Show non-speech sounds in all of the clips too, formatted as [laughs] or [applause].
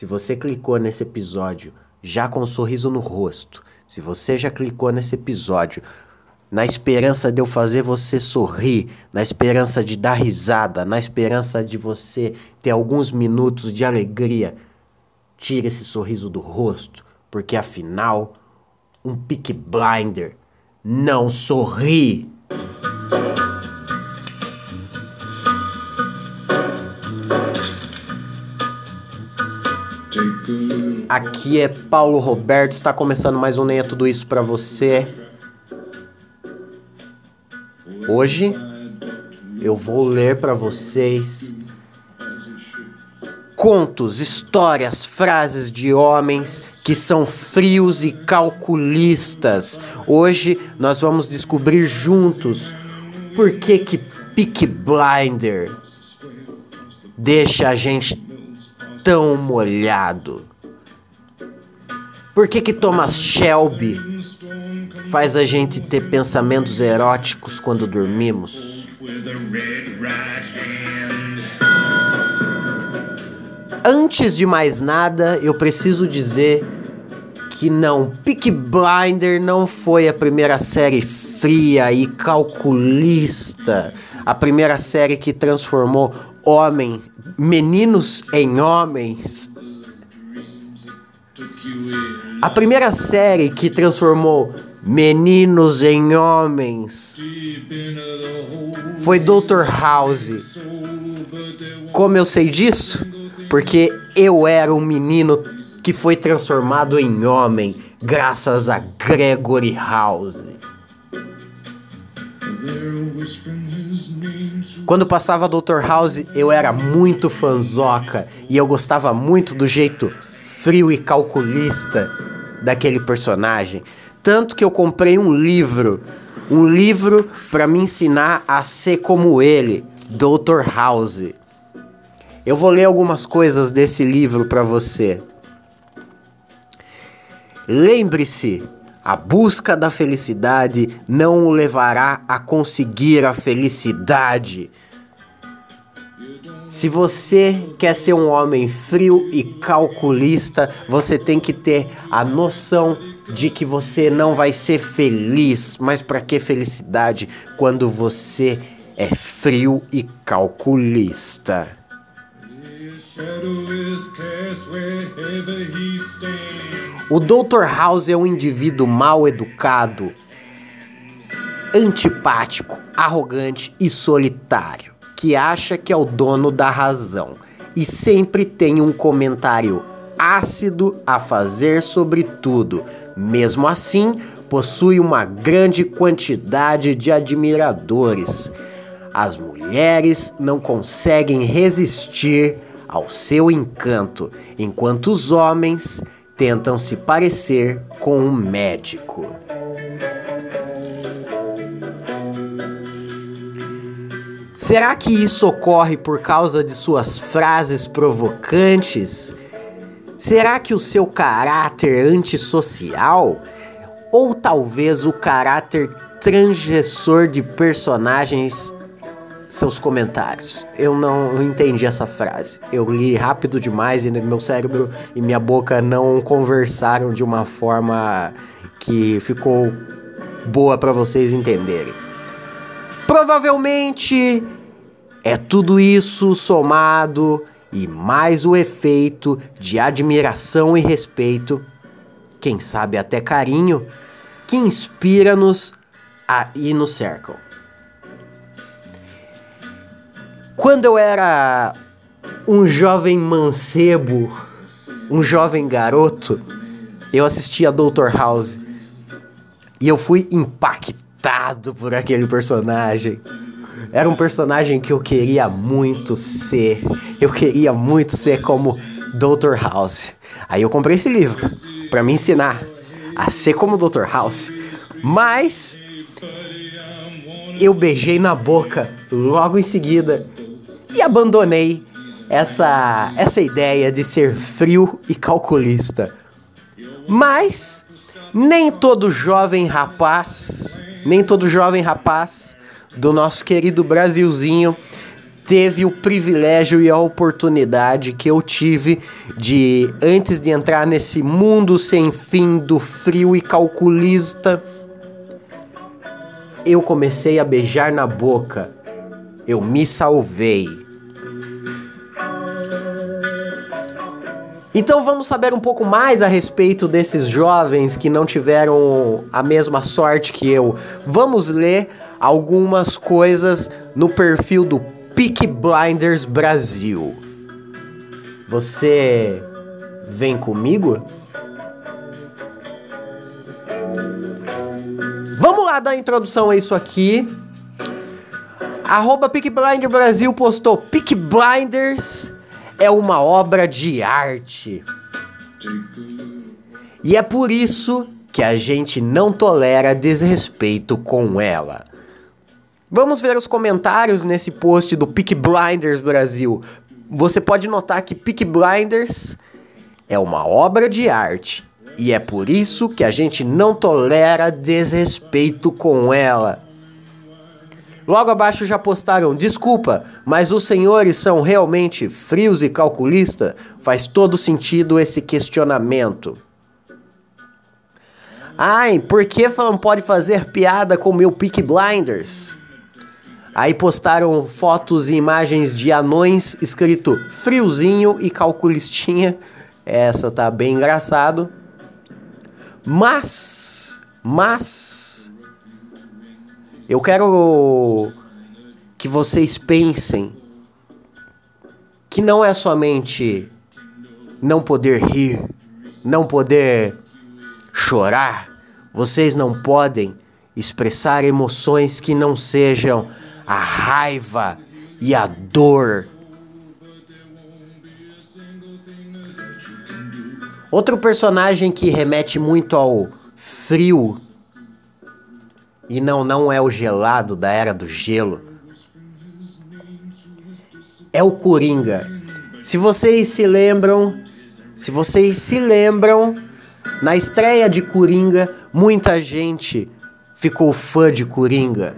Se você clicou nesse episódio já com um sorriso no rosto, se você já clicou nesse episódio na esperança de eu fazer você sorrir, na esperança de dar risada, na esperança de você ter alguns minutos de alegria, tira esse sorriso do rosto, porque afinal, um pick blinder não sorri. Aqui é Paulo Roberto, está começando mais um Nem Tudo Isso para você. Hoje eu vou ler para vocês contos, histórias, frases de homens que são frios e calculistas. Hoje nós vamos descobrir juntos por que que Peak Blinder deixa a gente tão molhado. Por que que Thomas Shelby faz a gente ter pensamentos eróticos quando dormimos? Antes de mais nada, eu preciso dizer que não, Peak Blinder não foi a primeira série fria e calculista, a primeira série que transformou homem, meninos em homens. A primeira série que transformou meninos em homens foi Dr. House. Como eu sei disso? porque eu era um menino que foi transformado em homem graças a Gregory House. Quando passava Dr. House, eu era muito fanzoca e eu gostava muito do jeito frio e calculista daquele personagem, tanto que eu comprei um livro, um livro para me ensinar a ser como ele, Dr. House. Eu vou ler algumas coisas desse livro para você. Lembre-se, a busca da felicidade não o levará a conseguir a felicidade. Se você quer ser um homem frio e calculista, você tem que ter a noção de que você não vai ser feliz. Mas para que felicidade quando você é frio e calculista? O Dr. House é um indivíduo mal educado, antipático, arrogante e solitário, que acha que é o dono da razão e sempre tem um comentário ácido a fazer sobre tudo. Mesmo assim, possui uma grande quantidade de admiradores. As mulheres não conseguem resistir ao seu encanto, enquanto os homens tentam se parecer com um médico. Será que isso ocorre por causa de suas frases provocantes? Será que o seu caráter antissocial? Ou talvez o caráter transgressor de personagens seus comentários. Eu não entendi essa frase. Eu li rápido demais e meu cérebro e minha boca não conversaram de uma forma que ficou boa para vocês entenderem. Provavelmente é tudo isso somado e mais o efeito de admiração e respeito, quem sabe até carinho, que inspira-nos e nos cercam. Quando eu era um jovem mancebo, um jovem garoto, eu assistia Dr. House e eu fui impactado por aquele personagem. Era um personagem que eu queria muito ser. Eu queria muito ser como Dr. House. Aí eu comprei esse livro para me ensinar a ser como Dr. House. Mas eu beijei na boca logo em seguida e abandonei essa, essa ideia de ser frio e calculista. Mas nem todo jovem rapaz, nem todo jovem rapaz do nosso querido Brasilzinho teve o privilégio e a oportunidade que eu tive de, antes de entrar nesse mundo sem fim do frio e calculista, eu comecei a beijar na boca. Eu me salvei. Então vamos saber um pouco mais a respeito desses jovens que não tiveram a mesma sorte que eu. Vamos ler algumas coisas no perfil do Peak Blinders Brasil. Você vem comigo? Vamos lá dar introdução a isso aqui. Arroba Peak Blinder Brasil postou Peak Blinders é uma obra de arte. E é por isso que a gente não tolera desrespeito com ela. Vamos ver os comentários nesse post do Peak Blinders Brasil. Você pode notar que Peak Blinders é uma obra de arte e é por isso que a gente não tolera desrespeito com ela. Logo abaixo já postaram: desculpa, mas os senhores são realmente frios e calculistas? Faz todo sentido esse questionamento. Ai, por que não pode fazer piada com meu Peak Blinders? Aí postaram fotos e imagens de anões escrito friozinho e calculistinha. Essa tá bem engraçado. Mas, mas eu quero que vocês pensem que não é somente não poder rir, não poder chorar. Vocês não podem expressar emoções que não sejam a raiva e a dor. Outro personagem que remete muito ao frio e não não é o gelado da era do gelo é o Coringa. Se vocês se lembram, se vocês se lembram, na estreia de Coringa, muita gente ficou fã de Coringa.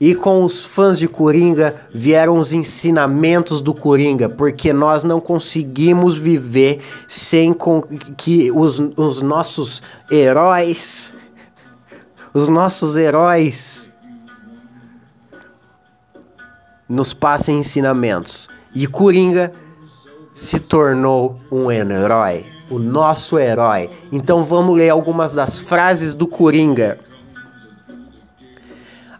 E com os fãs de Coringa vieram os ensinamentos do Coringa, porque nós não conseguimos viver sem que os, os nossos heróis, os nossos heróis, nos passem ensinamentos. E Coringa se tornou um herói, o nosso herói. Então vamos ler algumas das frases do Coringa.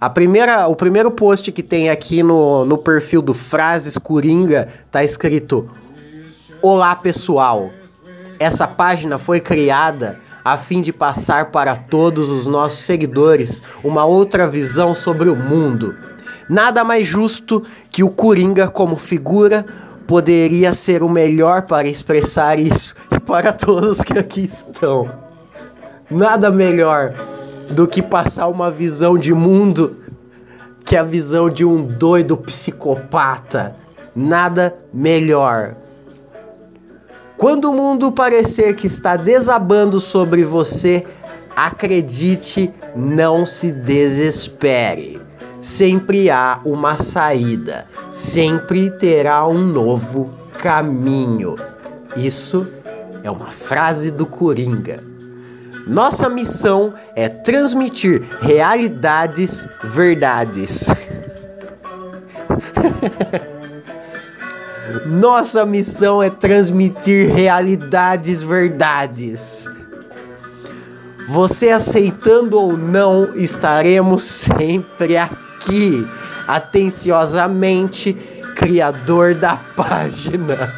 A primeira, o primeiro post que tem aqui no, no perfil do Frases Coringa tá escrito: Olá pessoal. Essa página foi criada a fim de passar para todos os nossos seguidores uma outra visão sobre o mundo. Nada mais justo que o Coringa, como figura, poderia ser o melhor para expressar isso [laughs] e para todos que aqui estão. Nada melhor do que passar uma visão de mundo que a visão de um doido psicopata. Nada melhor. Quando o mundo parecer que está desabando sobre você, acredite, não se desespere. Sempre há uma saída, sempre terá um novo caminho. Isso é uma frase do Coringa. Nossa missão é transmitir realidades verdades. [laughs] Nossa missão é transmitir realidades verdades. Você aceitando ou não, estaremos sempre aqui, atenciosamente, criador da [laughs] página.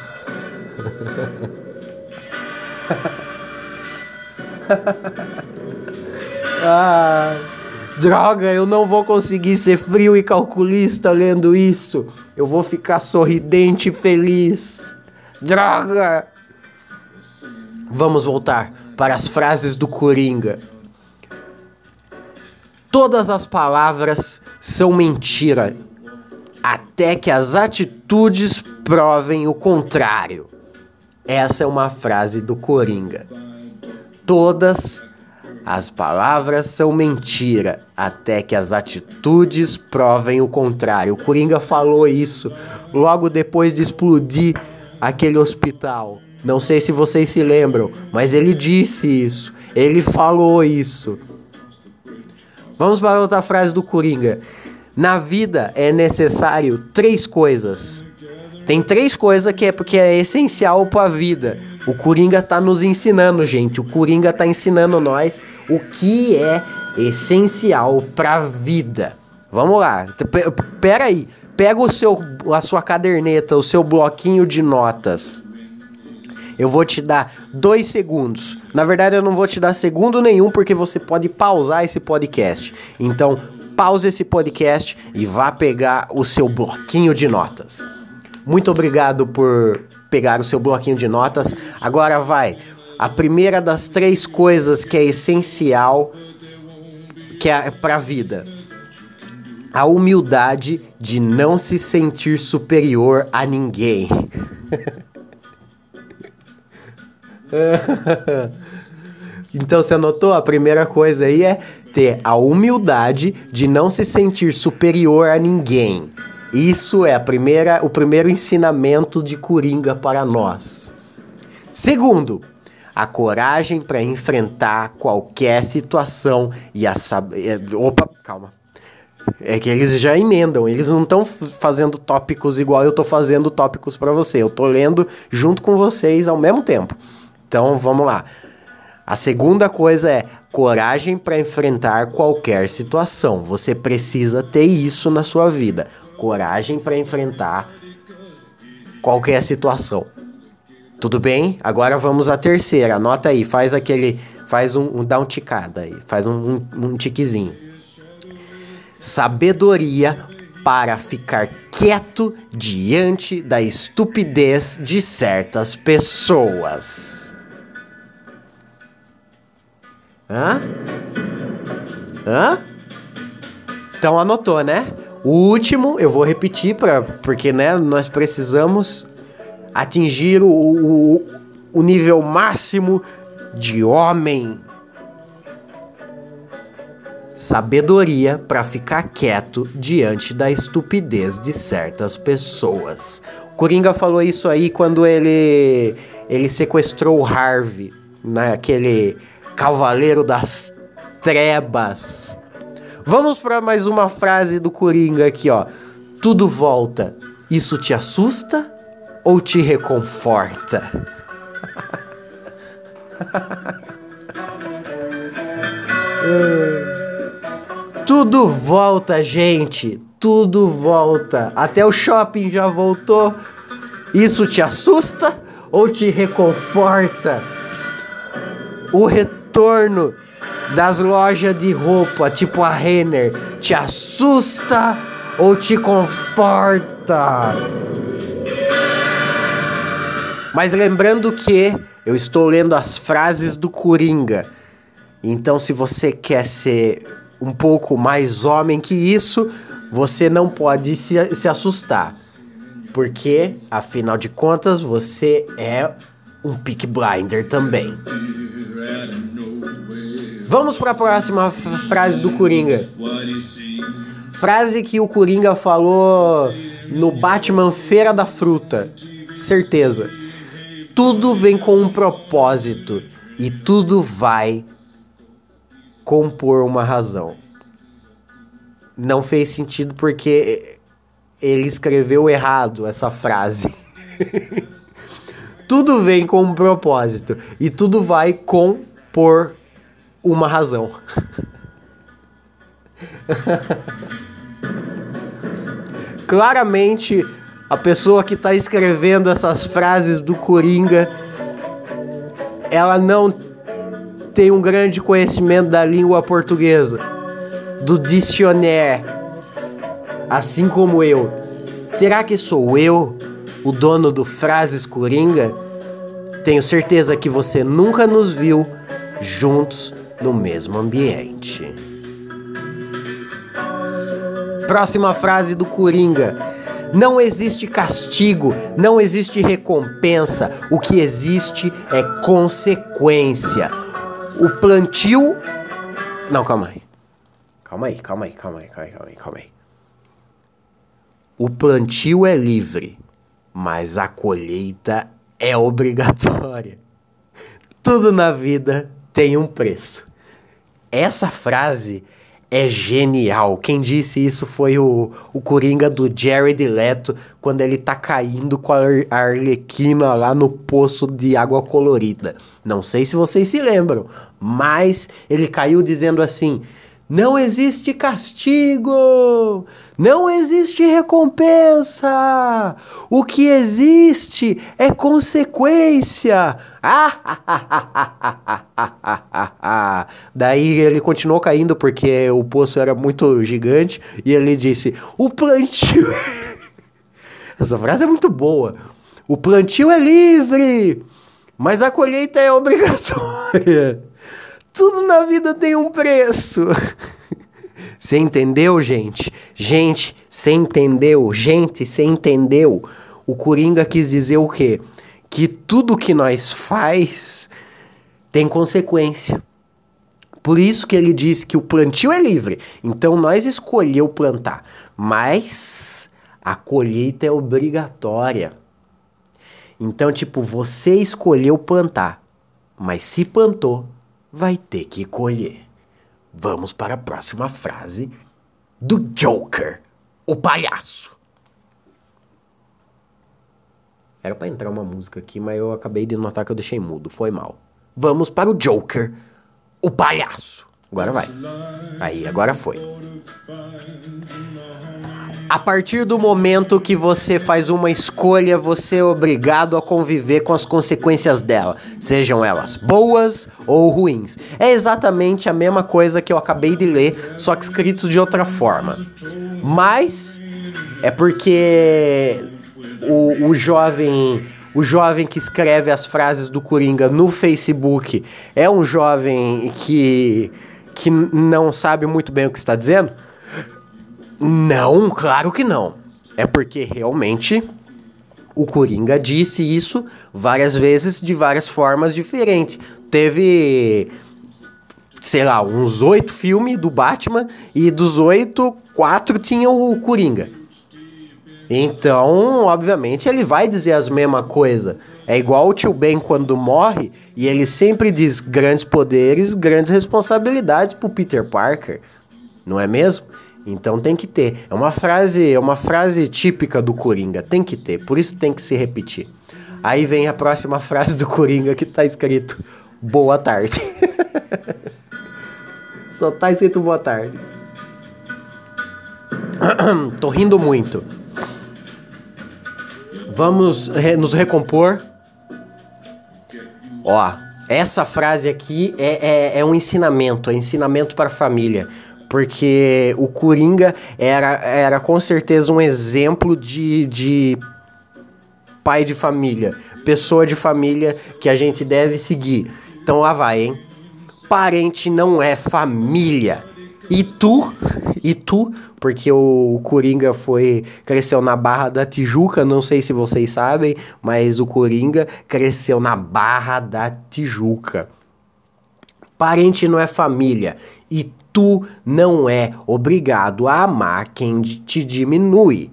[laughs] ah, droga, eu não vou conseguir ser frio e calculista lendo isso. Eu vou ficar sorridente e feliz. Droga! Vamos voltar para as frases do Coringa. Todas as palavras são mentira, até que as atitudes provem o contrário. Essa é uma frase do Coringa todas As palavras são mentira, até que as atitudes provem o contrário. O Coringa falou isso logo depois de explodir aquele hospital. Não sei se vocês se lembram, mas ele disse isso. Ele falou isso. Vamos para outra frase do Coringa. Na vida é necessário três coisas. Tem três coisas que é porque é essencial para a vida. O Coringa tá nos ensinando, gente. O Coringa tá ensinando nós o que é essencial para a vida. Vamos lá. Pera aí. Pega o seu a sua caderneta, o seu bloquinho de notas. Eu vou te dar dois segundos. Na verdade, eu não vou te dar segundo nenhum, porque você pode pausar esse podcast. Então, pause esse podcast e vá pegar o seu bloquinho de notas. Muito obrigado por pegar o seu bloquinho de notas. Agora vai. A primeira das três coisas que é essencial que é para a vida. A humildade de não se sentir superior a ninguém. [laughs] então você anotou? A primeira coisa aí é ter a humildade de não se sentir superior a ninguém. Isso é a primeira, o primeiro ensinamento de Coringa para nós. Segundo, a coragem para enfrentar qualquer situação e a saber. Opa, calma. É que eles já emendam, eles não estão fazendo tópicos igual eu estou fazendo tópicos para você. Eu estou lendo junto com vocês ao mesmo tempo. Então vamos lá. A segunda coisa é coragem para enfrentar qualquer situação. Você precisa ter isso na sua vida. Coragem para enfrentar qualquer situação. Tudo bem? Agora vamos à terceira. Anota aí, faz aquele. Faz um. um dá um ticada aí. Faz um, um, um tiquezinho. Sabedoria para ficar quieto diante da estupidez de certas pessoas. Hã? Hã? Então anotou, né? O último, eu vou repetir pra, porque né, nós precisamos atingir o, o, o nível máximo de homem. Sabedoria para ficar quieto diante da estupidez de certas pessoas. Coringa falou isso aí quando ele ele sequestrou o Harvey naquele Cavaleiro das Trebas. Vamos para mais uma frase do Coringa aqui, ó. Tudo volta. Isso te assusta ou te reconforta? [laughs] Tudo volta, gente. Tudo volta. Até o shopping já voltou. Isso te assusta ou te reconforta? O retorno das lojas de roupa, tipo a Renner, te assusta ou te conforta? Mas lembrando que eu estou lendo as frases do Coringa. Então, se você quer ser um pouco mais homem que isso, você não pode se, se assustar. Porque, afinal de contas, você é um pick blinder também. Vamos para a próxima frase do Coringa. Frase que o Coringa falou no Batman Feira da Fruta. Certeza. Tudo vem com um propósito e tudo vai compor uma razão. Não fez sentido porque ele escreveu errado essa frase. [laughs] tudo vem com um propósito e tudo vai compor uma razão. [laughs] Claramente, a pessoa que está escrevendo essas frases do Coringa, ela não tem um grande conhecimento da língua portuguesa, do dicionário, assim como eu. Será que sou eu o dono do Frases Coringa? Tenho certeza que você nunca nos viu juntos no mesmo ambiente. Próxima frase do Coringa. Não existe castigo, não existe recompensa, o que existe é consequência. O plantio. Não, calma aí. Calma aí, calma aí, calma aí, calma aí, calma aí, calma aí. O plantio é livre, mas a colheita é obrigatória. Tudo na vida tem um preço. Essa frase é genial. Quem disse isso foi o, o Coringa do Jared Leto, quando ele tá caindo com a Arlequina lá no poço de água colorida. Não sei se vocês se lembram, mas ele caiu dizendo assim: não existe castigo, não existe recompensa. O que existe é consequência. [laughs] Daí ele continuou caindo porque o poço era muito gigante e ele disse: "O plantio [laughs] Essa frase é muito boa. O plantio é livre, mas a colheita é obrigatória. Tudo na vida tem um preço. [laughs] Você entendeu, gente? Gente, você entendeu? Gente, você entendeu? O Coringa quis dizer o quê? Que tudo que nós faz tem consequência. Por isso que ele disse que o plantio é livre. Então nós escolheu plantar, mas a colheita é obrigatória. Então, tipo, você escolheu plantar, mas se plantou, vai ter que colher. Vamos para a próxima frase do Joker, o palhaço. Era para entrar uma música aqui, mas eu acabei de notar que eu deixei mudo, foi mal. Vamos para o Joker, o palhaço. Agora vai. Aí, agora foi. A partir do momento que você faz uma escolha, você é obrigado a conviver com as consequências dela, sejam elas boas ou ruins. É exatamente a mesma coisa que eu acabei de ler, só que escrito de outra forma. Mas é porque o, o jovem o jovem que escreve as frases do Coringa no Facebook é um jovem que, que não sabe muito bem o que está dizendo? Não, claro que não. É porque realmente o Coringa disse isso várias vezes de várias formas diferentes. Teve, sei lá, uns oito filmes do Batman e dos oito, quatro tinham o Coringa. Então, obviamente, ele vai dizer as mesmas coisas. É igual o tio Ben quando morre e ele sempre diz grandes poderes, grandes responsabilidades pro Peter Parker. Não é mesmo? Então tem que ter. É uma frase, é uma frase típica do Coringa, tem que ter. Por isso tem que se repetir. Aí vem a próxima frase do Coringa que tá escrito boa tarde. [laughs] Só tá escrito boa tarde. [clears throat] Tô rindo muito. Vamos re nos recompor. Ó, essa frase aqui é, é, é um ensinamento, é ensinamento para a família porque o Coringa era, era com certeza um exemplo de, de pai de família, pessoa de família que a gente deve seguir. Então lá vai, hein? Parente não é família. E tu, e tu, porque o Coringa foi cresceu na Barra da Tijuca, não sei se vocês sabem, mas o Coringa cresceu na Barra da Tijuca. Parente não é família. E tu não é obrigado a amar quem te diminui,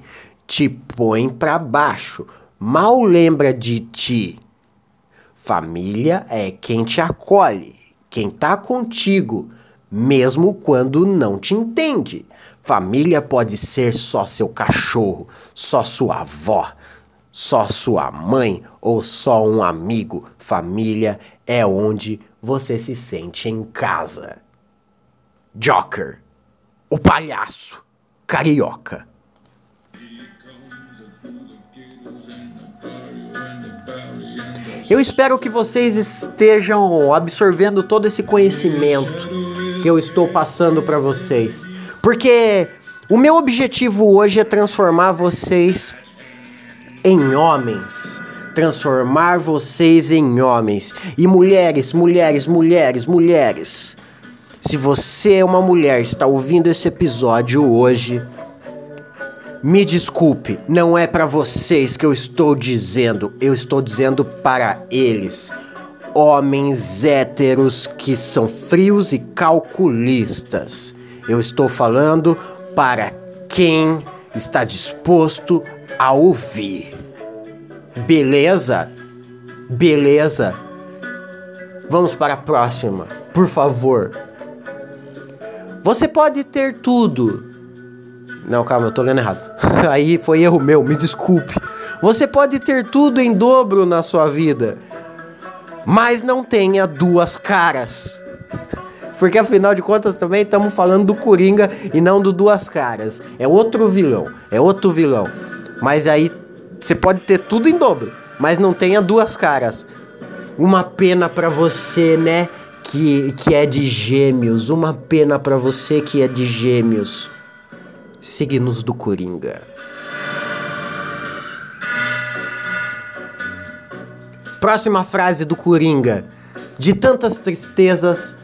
te põe para baixo, mal lembra de ti. Família é quem te acolhe, quem tá contigo, mesmo quando não te entende. Família pode ser só seu cachorro, só sua avó, só sua mãe ou só um amigo. Família é onde você se sente em casa. Joker, o palhaço carioca. Eu espero que vocês estejam absorvendo todo esse conhecimento que eu estou passando para vocês, porque o meu objetivo hoje é transformar vocês em homens transformar vocês em homens. E mulheres, mulheres, mulheres, mulheres. Se você é uma mulher está ouvindo esse episódio hoje, me desculpe, não é para vocês que eu estou dizendo, eu estou dizendo para eles. homens héteros que são frios e calculistas. Eu estou falando para quem está disposto a ouvir. Beleza? Beleza? Vamos para a próxima, por favor. Você pode ter tudo. Não, calma, eu tô lendo errado. [laughs] Aí foi erro meu, me desculpe. Você pode ter tudo em dobro na sua vida, mas não tenha duas caras. [laughs] Porque afinal de contas também estamos falando do Coringa e não do Duas Caras. É outro vilão, é outro vilão. Mas aí você pode ter tudo em dobro, mas não tenha duas caras. Uma pena para você, né? Que, que é de gêmeos. Uma pena para você que é de gêmeos. Signos do Coringa. Próxima frase do Coringa. De tantas tristezas,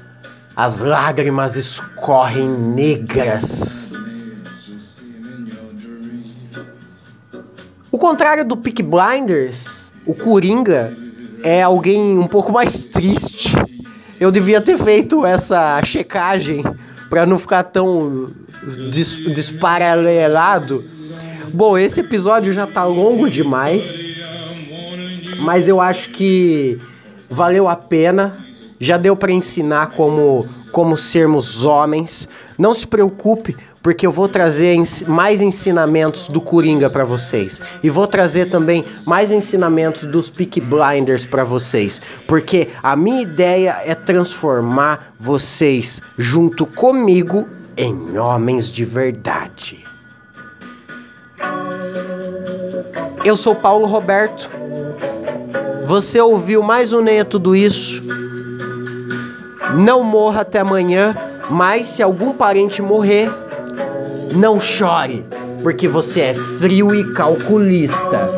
as lágrimas escorrem negras. O contrário do Peak Blinders, o Coringa é alguém um pouco mais triste. Eu devia ter feito essa checagem para não ficar tão des desparalelado. Bom, esse episódio já tá longo demais, mas eu acho que valeu a pena. Já deu para ensinar como como sermos homens. Não se preocupe, porque eu vou trazer mais ensinamentos do Coringa para vocês e vou trazer também mais ensinamentos dos Peak Blinders para vocês, porque a minha ideia é transformar vocês junto comigo em homens de verdade. Eu sou Paulo Roberto. Você ouviu mais um Nem é Tudo Isso? Não morra até amanhã, mas se algum parente morrer, não chore, porque você é frio e calculista.